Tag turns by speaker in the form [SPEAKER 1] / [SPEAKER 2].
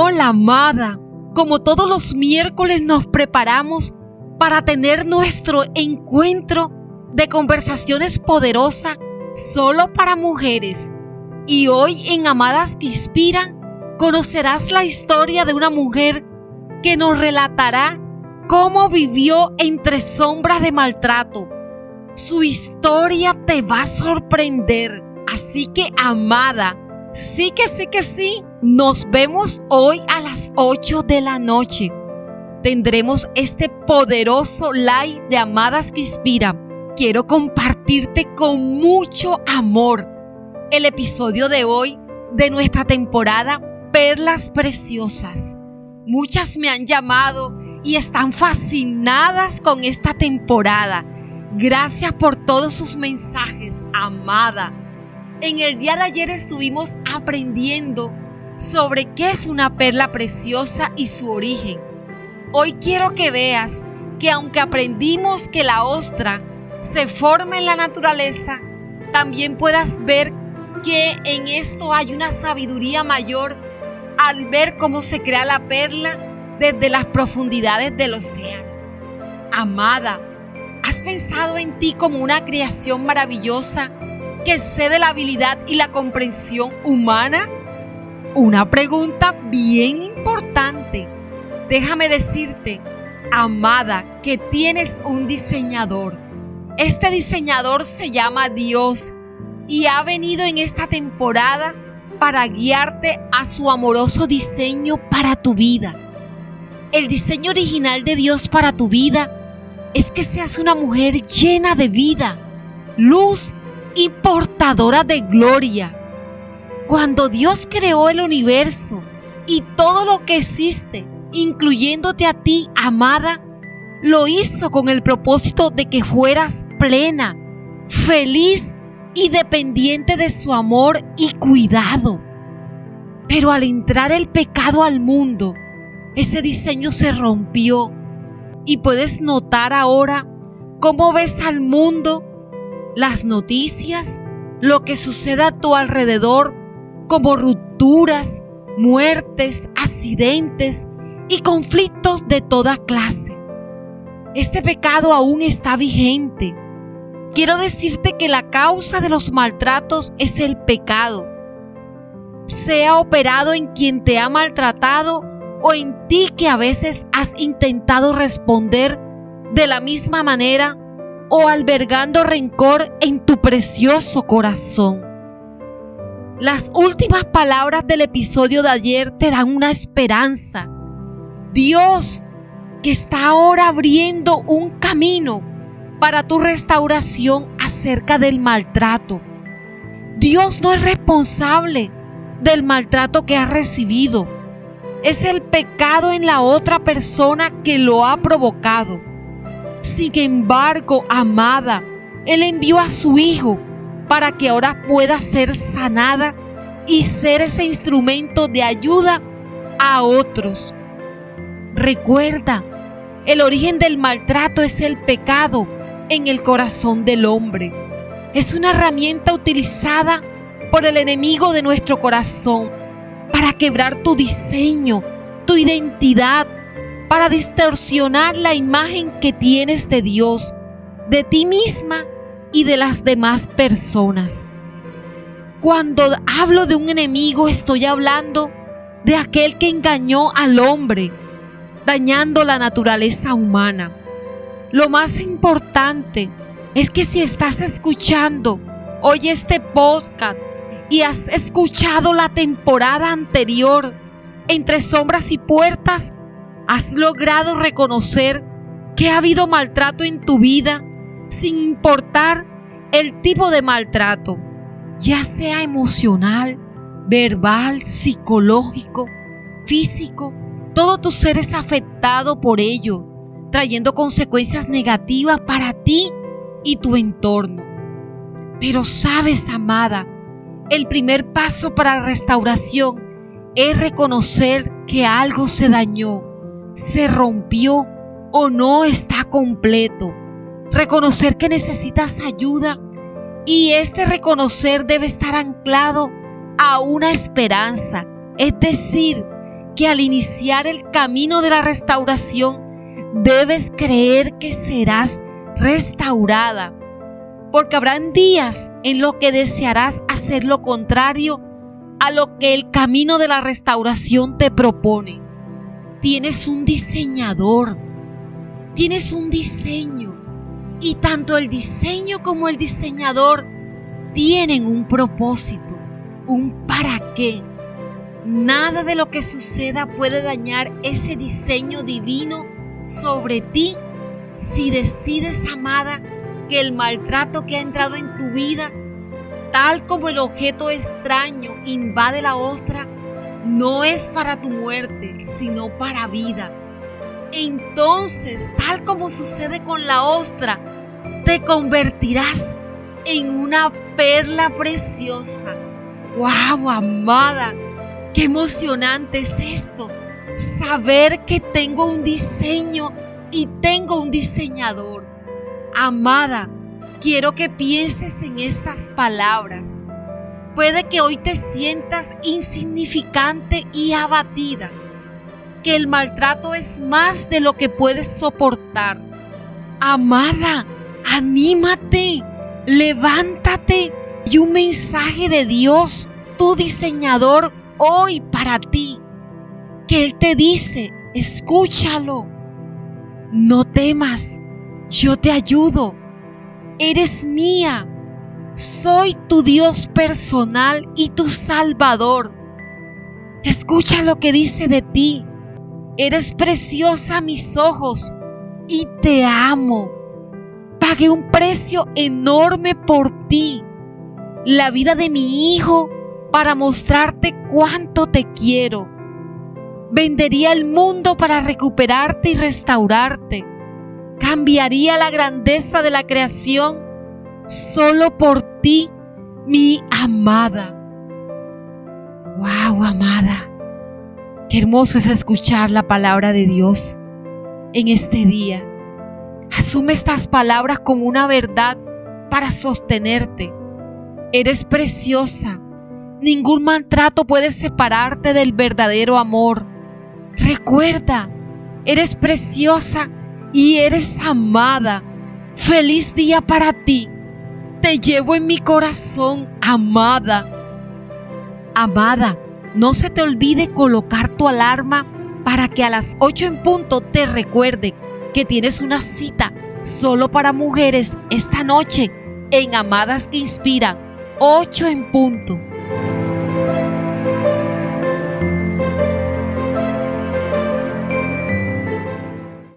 [SPEAKER 1] Hola, amada. Como todos los miércoles nos preparamos para tener nuestro encuentro de conversaciones poderosas solo para mujeres. Y hoy en Amadas que Inspiran conocerás la historia de una mujer que nos relatará cómo vivió entre sombras de maltrato. Su historia te va a sorprender. Así que, amada, sí que sí que sí, nos vemos hoy a las 8 de la noche. Tendremos este poderoso live de Amadas que Inspira. Quiero compartirte con mucho amor el episodio de hoy de nuestra temporada Perlas Preciosas. Muchas me han llamado y están fascinadas con esta temporada. Gracias por todos sus mensajes, amada. En el día de ayer estuvimos aprendiendo sobre qué es una perla preciosa y su origen. Hoy quiero que veas que aunque aprendimos que la ostra se forma en la naturaleza, también puedas ver que en esto hay una sabiduría mayor al ver cómo se crea la perla desde las profundidades del océano. Amada, ¿has pensado en ti como una creación maravillosa que excede la habilidad y la comprensión humana? Una pregunta bien importante. Déjame decirte, amada, que tienes un diseñador. Este diseñador se llama Dios y ha venido en esta temporada para guiarte a su amoroso diseño para tu vida. El diseño original de Dios para tu vida es que seas una mujer llena de vida, luz y portadora de gloria. Cuando Dios creó el universo y todo lo que existe, incluyéndote a ti, amada, lo hizo con el propósito de que fueras plena, feliz y dependiente de su amor y cuidado. Pero al entrar el pecado al mundo, ese diseño se rompió y puedes notar ahora cómo ves al mundo, las noticias, lo que sucede a tu alrededor, como rupturas, muertes, accidentes y conflictos de toda clase. Este pecado aún está vigente Quiero decirte que la causa de los maltratos es el pecado. Sea operado en quien te ha maltratado o en ti que a veces has intentado responder de la misma manera o albergando rencor en tu precioso corazón. Las últimas palabras del episodio de ayer te dan una esperanza. Dios que está ahora abriendo un camino para tu restauración acerca del maltrato. Dios no es responsable del maltrato que has recibido. Es el pecado en la otra persona que lo ha provocado. Sin embargo, amada, Él envió a su Hijo para que ahora pueda ser sanada y ser ese instrumento de ayuda a otros. Recuerda, el origen del maltrato es el pecado en el corazón del hombre. Es una herramienta utilizada por el enemigo de nuestro corazón para quebrar tu diseño, tu identidad, para distorsionar la imagen que tienes de Dios, de ti misma y de las demás personas. Cuando hablo de un enemigo estoy hablando de aquel que engañó al hombre, dañando la naturaleza humana. Lo más importante es que si estás escuchando hoy este podcast y has escuchado la temporada anterior, entre sombras y puertas, has logrado reconocer que ha habido maltrato en tu vida sin importar el tipo de maltrato, ya sea emocional, verbal, psicológico, físico, todo tu ser es afectado por ello trayendo consecuencias negativas para ti y tu entorno. Pero sabes, amada, el primer paso para la restauración es reconocer que algo se dañó, se rompió o no está completo. Reconocer que necesitas ayuda. Y este reconocer debe estar anclado a una esperanza, es decir, que al iniciar el camino de la restauración debes creer que serás restaurada, porque habrán días en los que desearás hacer lo contrario a lo que el camino de la restauración te propone. Tienes un diseñador, tienes un diseño, y tanto el diseño como el diseñador tienen un propósito, un para qué. Nada de lo que suceda puede dañar ese diseño divino sobre ti si decides, amada, que el maltrato que ha entrado en tu vida, tal como el objeto extraño invade la ostra, no es para tu muerte, sino para vida. Entonces, tal como sucede con la ostra, te convertirás en una perla preciosa. ¡Wow, amada! ¡Qué emocionante es esto! Saber que tengo un diseño y tengo un diseñador. Amada, quiero que pienses en estas palabras. Puede que hoy te sientas insignificante y abatida, que el maltrato es más de lo que puedes soportar. Amada, anímate, levántate y un mensaje de Dios, tu diseñador, hoy para ti, que Él te dice, escúchalo no temas, yo te ayudo. Eres mía. Soy tu Dios personal y tu Salvador. Escucha lo que dice de ti. Eres preciosa a mis ojos y te amo. Pagué un precio enorme por ti, la vida de mi hijo, para mostrarte cuánto te quiero vendería el mundo para recuperarte y restaurarte. Cambiaría la grandeza de la creación solo por ti, mi amada. Wow, amada. Qué hermoso es escuchar la palabra de Dios en este día. Asume estas palabras como una verdad para sostenerte. Eres preciosa. Ningún maltrato puede separarte del verdadero amor. Recuerda, eres preciosa y eres amada. Feliz día para ti. Te llevo en mi corazón, amada. Amada, no se te olvide colocar tu alarma para que a las 8 en punto te recuerde que tienes una cita solo para mujeres esta noche en Amadas que Inspiran, 8 en punto.